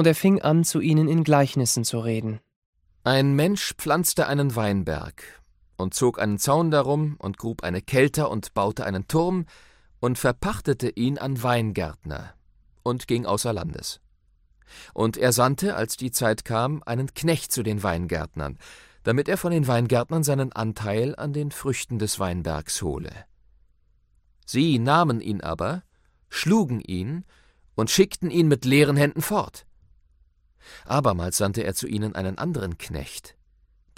Und er fing an, zu ihnen in Gleichnissen zu reden. Ein Mensch pflanzte einen Weinberg und zog einen Zaun darum und grub eine Kelter und baute einen Turm und verpachtete ihn an Weingärtner und ging außer Landes. Und er sandte, als die Zeit kam, einen Knecht zu den Weingärtnern, damit er von den Weingärtnern seinen Anteil an den Früchten des Weinbergs hole. Sie nahmen ihn aber, schlugen ihn und schickten ihn mit leeren Händen fort. Abermals sandte er zu ihnen einen anderen Knecht.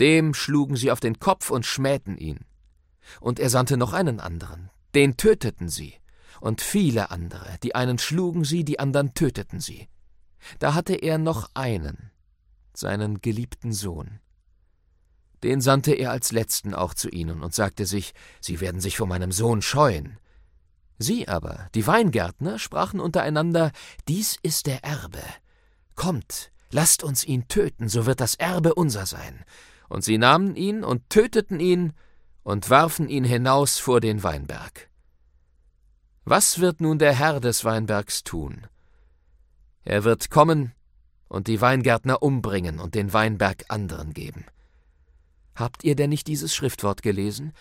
Dem schlugen sie auf den Kopf und schmähten ihn. Und er sandte noch einen anderen, den töteten sie. Und viele andere, die einen schlugen sie, die anderen töteten sie. Da hatte er noch einen, seinen geliebten Sohn. Den sandte er als letzten auch zu ihnen und sagte sich, sie werden sich vor meinem Sohn scheuen. Sie aber, die Weingärtner, sprachen untereinander, dies ist der Erbe. Kommt, lasst uns ihn töten, so wird das Erbe unser sein. Und sie nahmen ihn und töteten ihn und warfen ihn hinaus vor den Weinberg. Was wird nun der Herr des Weinbergs tun? Er wird kommen und die Weingärtner umbringen und den Weinberg anderen geben. Habt ihr denn nicht dieses Schriftwort gelesen?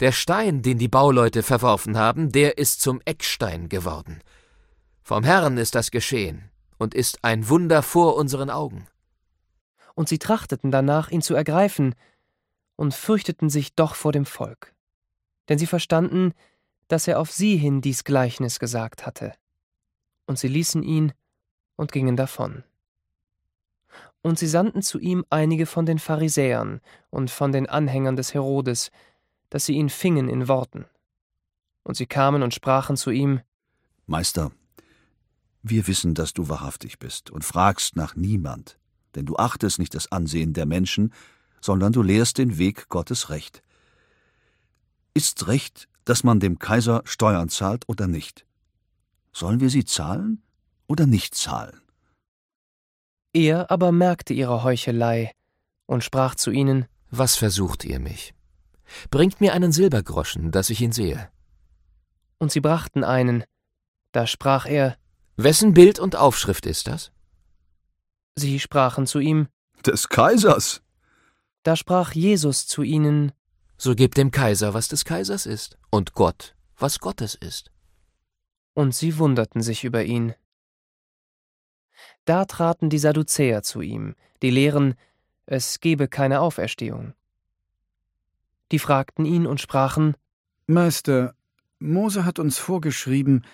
Der Stein, den die Bauleute verworfen haben, der ist zum Eckstein geworden. Vom Herrn ist das geschehen und ist ein Wunder vor unseren Augen. Und sie trachteten danach, ihn zu ergreifen, und fürchteten sich doch vor dem Volk. Denn sie verstanden, dass er auf sie hin dies Gleichnis gesagt hatte. Und sie ließen ihn und gingen davon. Und sie sandten zu ihm einige von den Pharisäern und von den Anhängern des Herodes, dass sie ihn fingen in Worten. Und sie kamen und sprachen zu ihm Meister, wir wissen, dass du wahrhaftig bist und fragst nach niemand, denn du achtest nicht das Ansehen der Menschen, sondern du lehrst den Weg Gottes Recht. Ist's recht, dass man dem Kaiser Steuern zahlt oder nicht? Sollen wir sie zahlen oder nicht zahlen? Er aber merkte ihre Heuchelei und sprach zu ihnen Was versucht ihr mich? Bringt mir einen Silbergroschen, dass ich ihn sehe. Und sie brachten einen. Da sprach er Wessen Bild und Aufschrift ist das? Sie sprachen zu ihm Des Kaisers. Da sprach Jesus zu ihnen So gebt dem Kaiser, was des Kaisers ist, und Gott, was Gottes ist. Und sie wunderten sich über ihn. Da traten die Sadduzäer zu ihm, die lehren, es gebe keine Auferstehung. Die fragten ihn und sprachen Meister, Mose hat uns vorgeschrieben,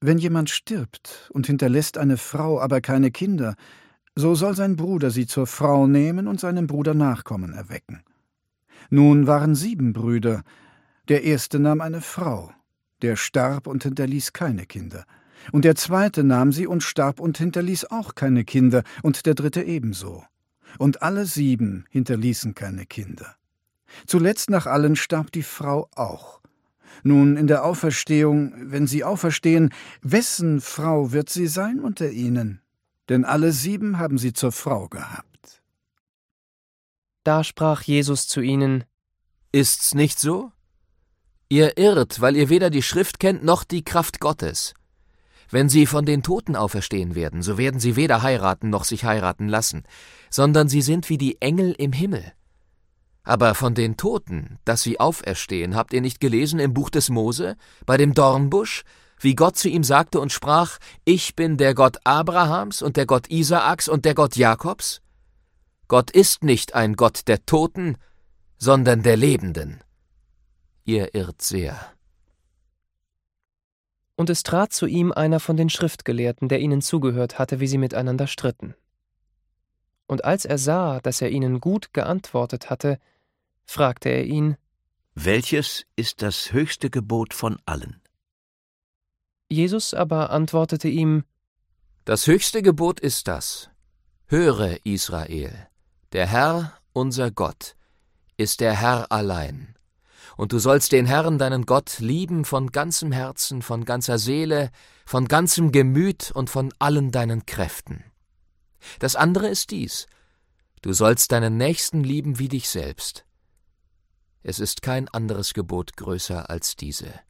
wenn jemand stirbt und hinterlässt eine Frau, aber keine Kinder, so soll sein Bruder sie zur Frau nehmen und seinem Bruder Nachkommen erwecken. Nun waren sieben Brüder, der erste nahm eine Frau, der starb und hinterließ keine Kinder. Und der zweite nahm sie und starb und hinterließ auch keine Kinder, und der dritte ebenso. Und alle sieben hinterließen keine Kinder. Zuletzt nach allen starb die Frau auch. Nun in der Auferstehung, wenn sie auferstehen, wessen Frau wird sie sein unter ihnen? Denn alle sieben haben sie zur Frau gehabt. Da sprach Jesus zu ihnen Ist's nicht so? Ihr irrt, weil ihr weder die Schrift kennt noch die Kraft Gottes. Wenn sie von den Toten auferstehen werden, so werden sie weder heiraten noch sich heiraten lassen, sondern sie sind wie die Engel im Himmel. Aber von den Toten, dass sie auferstehen, habt ihr nicht gelesen im Buch des Mose, bei dem Dornbusch, wie Gott zu ihm sagte und sprach, Ich bin der Gott Abrahams und der Gott Isaaks und der Gott Jakobs? Gott ist nicht ein Gott der Toten, sondern der Lebenden. Ihr irrt sehr. Und es trat zu ihm einer von den Schriftgelehrten, der ihnen zugehört hatte, wie sie miteinander stritten. Und als er sah, dass er ihnen gut geantwortet hatte, fragte er ihn, Welches ist das höchste Gebot von allen? Jesus aber antwortete ihm, Das höchste Gebot ist das. Höre, Israel, der Herr, unser Gott, ist der Herr allein und du sollst den Herrn, deinen Gott, lieben von ganzem Herzen, von ganzer Seele, von ganzem Gemüt und von allen deinen Kräften. Das andere ist dies, du sollst deinen Nächsten lieben wie dich selbst. Es ist kein anderes Gebot größer als diese.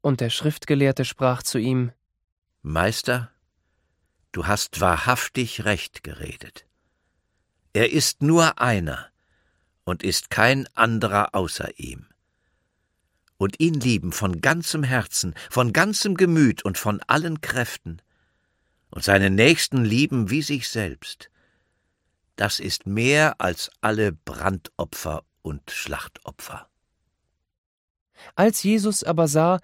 Und der Schriftgelehrte sprach zu ihm, Meister, du hast wahrhaftig recht geredet. Er ist nur einer und ist kein anderer außer ihm. Und ihn lieben von ganzem Herzen, von ganzem Gemüt und von allen Kräften, und seinen Nächsten lieben wie sich selbst, das ist mehr als alle Brandopfer und Schlachtopfer. Als Jesus aber sah,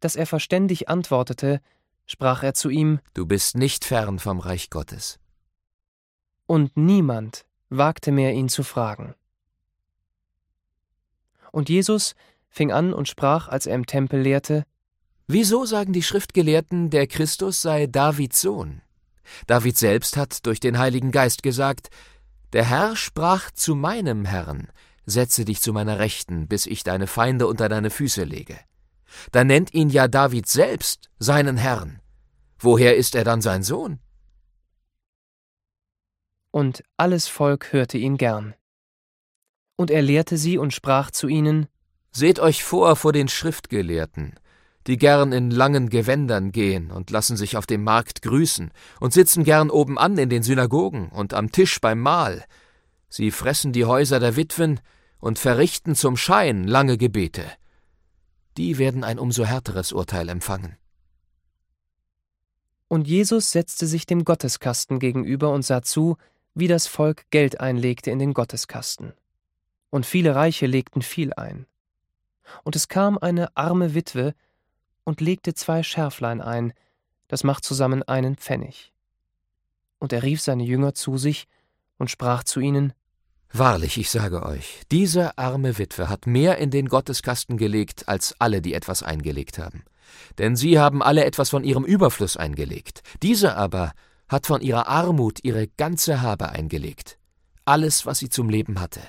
dass er verständig antwortete, sprach er zu ihm Du bist nicht fern vom Reich Gottes. Und niemand wagte mehr ihn zu fragen. Und Jesus fing an und sprach, als er im Tempel lehrte Wieso sagen die Schriftgelehrten, der Christus sei Davids Sohn? David selbst hat durch den Heiligen Geist gesagt, der Herr sprach zu meinem Herrn, setze dich zu meiner Rechten, bis ich deine Feinde unter deine Füße lege. Da nennt ihn ja David selbst seinen Herrn. Woher ist er dann sein Sohn? Und alles Volk hörte ihn gern. Und er lehrte sie und sprach zu ihnen Seht euch vor vor den Schriftgelehrten, die gern in langen Gewändern gehen und lassen sich auf dem Markt grüßen und sitzen gern obenan in den Synagogen und am Tisch beim Mahl. Sie fressen die Häuser der Witwen und verrichten zum Schein lange Gebete. Die werden ein umso härteres Urteil empfangen. Und Jesus setzte sich dem Gotteskasten gegenüber und sah zu, wie das Volk Geld einlegte in den Gotteskasten. Und viele Reiche legten viel ein. Und es kam eine arme Witwe und legte zwei Schärflein ein, das macht zusammen einen Pfennig. Und er rief seine Jünger zu sich und sprach zu ihnen Wahrlich, ich sage euch, diese arme Witwe hat mehr in den Gotteskasten gelegt, als alle, die etwas eingelegt haben. Denn sie haben alle etwas von ihrem Überfluss eingelegt. Diese aber hat von ihrer Armut ihre ganze Habe eingelegt. Alles, was sie zum Leben hatte.